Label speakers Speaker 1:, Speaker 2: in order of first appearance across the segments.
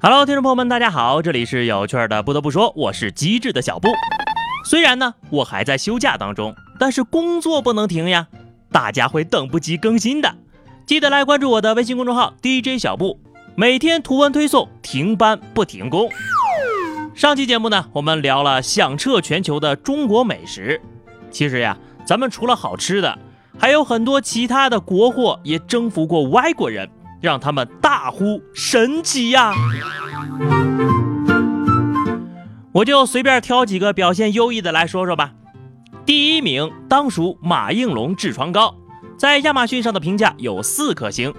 Speaker 1: Hello，听众朋友们，大家好，这里是有趣的。不得不说，我是机智的小布。虽然呢，我还在休假当中，但是工作不能停呀。大家会等不及更新的，记得来关注我的微信公众号 DJ 小布，每天图文推送，停班不停工。上期节目呢，我们聊了响彻全球的中国美食。其实呀，咱们除了好吃的，还有很多其他的国货也征服过外国人。让他们大呼神奇呀！我就随便挑几个表现优异的来说说吧。第一名当属马应龙痔疮膏，在亚马逊上的评价有四颗星。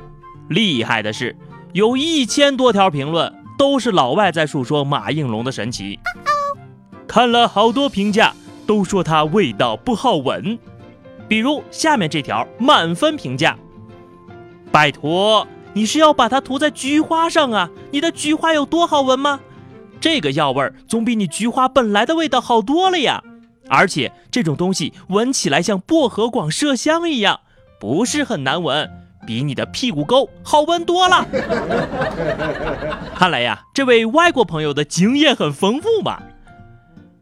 Speaker 1: 厉害的是，有一千多条评论都是老外在述说马应龙的神奇。看了好多评价，都说它味道不好闻。比如下面这条满分评价：拜托。你是要把它涂在菊花上啊？你的菊花有多好闻吗？这个药味儿总比你菊花本来的味道好多了呀！而且这种东西闻起来像薄荷广麝香一样，不是很难闻，比你的屁股沟好闻多了。看来呀，这位外国朋友的经验很丰富嘛。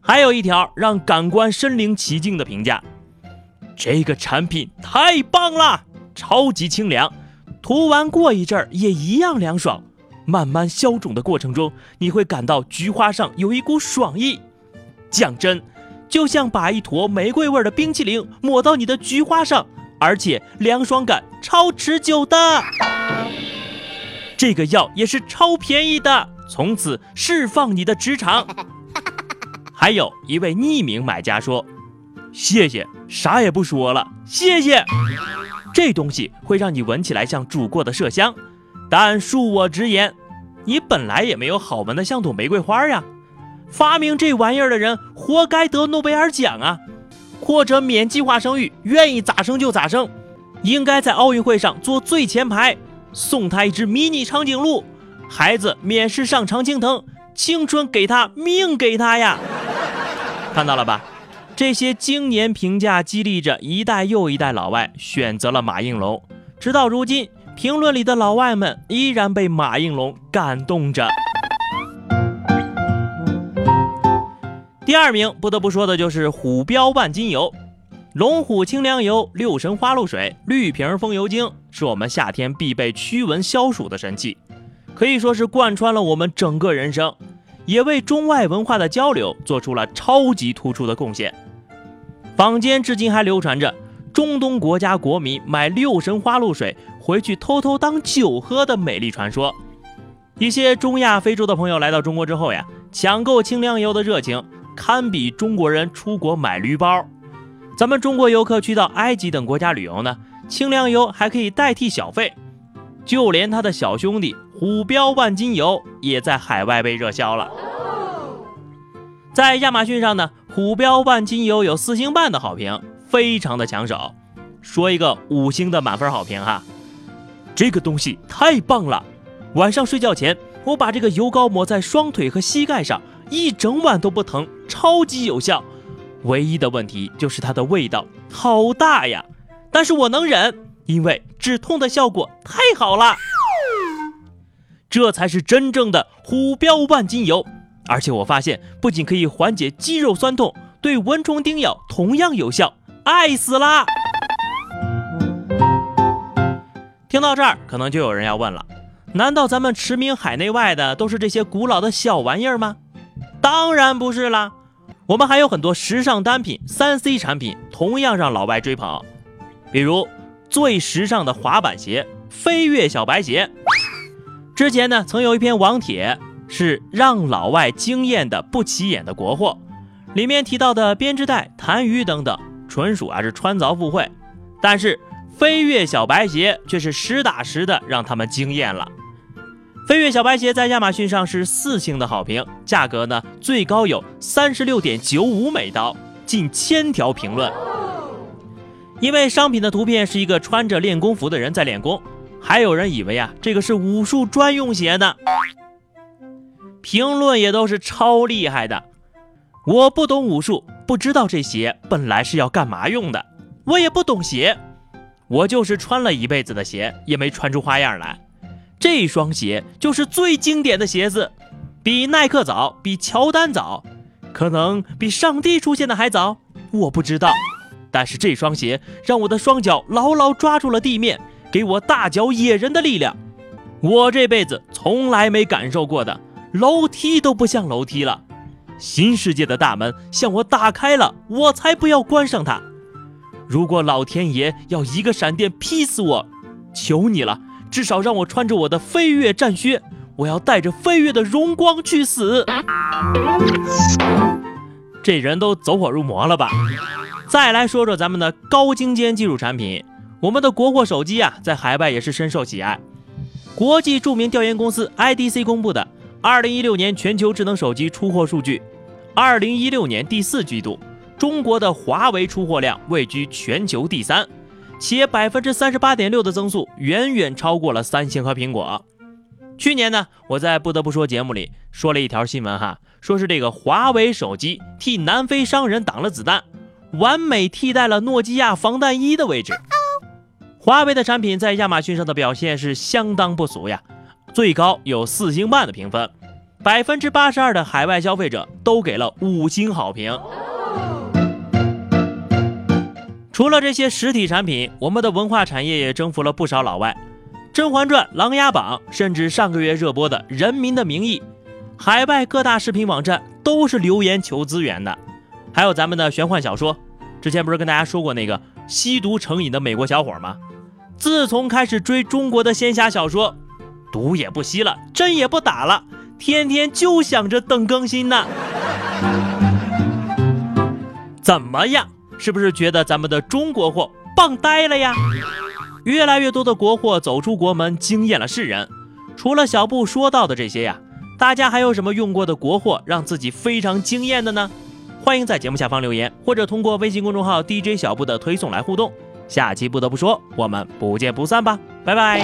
Speaker 1: 还有一条让感官身临其境的评价：这个产品太棒了，超级清凉。涂完过一阵儿也一样凉爽，慢慢消肿的过程中，你会感到菊花上有一股爽意。讲真，就像把一坨玫瑰味的冰淇淋抹到你的菊花上，而且凉爽感超持久的。这个药也是超便宜的，从此释放你的直肠。还有一位匿名买家说：“谢谢，啥也不说了，谢谢。”这东西会让你闻起来像煮过的麝香，但恕我直言，你本来也没有好闻的像朵玫瑰花呀。发明这玩意儿的人活该得诺贝尔奖啊，或者免计划生育，愿意咋生就咋生，应该在奥运会上坐最前排，送他一只迷你长颈鹿，孩子免试上常青藤，青春给他，命给他呀。看到了吧？这些经年评价激励着一代又一代老外选择了马应龙，直到如今，评论里的老外们依然被马应龙感动着。第二名不得不说的就是虎标万金油，龙虎清凉油、六神花露水、绿瓶风油精，是我们夏天必备驱蚊消暑的神器，可以说是贯穿了我们整个人生，也为中外文化的交流做出了超级突出的贡献。坊间至今还流传着中东国家国民买六神花露水回去偷偷当酒喝的美丽传说。一些中亚、非洲的朋友来到中国之后呀，抢购清凉油的热情堪比中国人出国买驴包。咱们中国游客去到埃及等国家旅游呢，清凉油还可以代替小费。就连他的小兄弟虎标万金油也在海外被热销了。在亚马逊上呢。虎标万金油有四星半的好评，非常的抢手。说一个五星的满分好评哈，这个东西太棒了！晚上睡觉前，我把这个油膏抹在双腿和膝盖上，一整晚都不疼，超级有效。唯一的问题就是它的味道好大呀，但是我能忍，因为止痛的效果太好了。这才是真正的虎标万金油。而且我发现，不仅可以缓解肌肉酸痛，对蚊虫叮咬同样有效，爱死啦！听到这儿，可能就有人要问了：难道咱们驰名海内外的都是这些古老的小玩意儿吗？当然不是啦，我们还有很多时尚单品、三 C 产品，同样让老外追捧。比如最时尚的滑板鞋——飞跃小白鞋。之前呢，曾有一篇网帖。是让老外惊艳的不起眼的国货，里面提到的编织袋、痰盂等等，纯属啊是穿凿附会。但是飞跃小白鞋却是实打实的让他们惊艳了。飞跃小白鞋在亚马逊上是四星的好评，价格呢最高有三十六点九五美刀，近千条评论。因为商品的图片是一个穿着练功服的人在练功，还有人以为啊这个是武术专用鞋呢。评论也都是超厉害的，我不懂武术，不知道这鞋本来是要干嘛用的。我也不懂鞋，我就是穿了一辈子的鞋，也没穿出花样来。这双鞋就是最经典的鞋子，比耐克早，比乔丹早，可能比上帝出现的还早，我不知道。但是这双鞋让我的双脚牢牢抓住了地面，给我大脚野人的力量。我这辈子从来没感受过的，楼梯都不像楼梯了，新世界的大门向我打开了，我才不要关上它。如果老天爷要一个闪电劈死我，求你了，至少让我穿着我的飞跃战靴，我要带着飞跃的荣光去死。这人都走火入魔了吧？再来说说咱们的高精尖技术产品，我们的国货手机啊，在海外也是深受喜爱。国际著名调研公司 IDC 公布的2016年全球智能手机出货数据，2016年第四季度，中国的华为出货量位居全球第三，且百分之三十八点六的增速远远超过了三星和苹果。去年呢，我在不得不说节目里说了一条新闻哈，说是这个华为手机替南非商人挡了子弹。完美替代了诺基亚防弹衣的位置。华为的产品在亚马逊上的表现是相当不俗呀，最高有四星半的评分，百分之八十二的海外消费者都给了五星好评。除了这些实体产品，我们的文化产业也征服了不少老外，《甄嬛传》《琅琊榜》，甚至上个月热播的《人民的名义》，海外各大视频网站都是留言求资源的。还有咱们的玄幻小说，之前不是跟大家说过那个吸毒成瘾的美国小伙吗？自从开始追中国的仙侠小说，毒也不吸了，针也不打了，天天就想着等更新呢。怎么样？是不是觉得咱们的中国货棒呆了呀？越来越多的国货走出国门，惊艳了世人。除了小布说到的这些呀，大家还有什么用过的国货让自己非常惊艳的呢？欢迎在节目下方留言，或者通过微信公众号 DJ 小布的推送来互动。下期不得不说，我们不见不散吧，拜拜。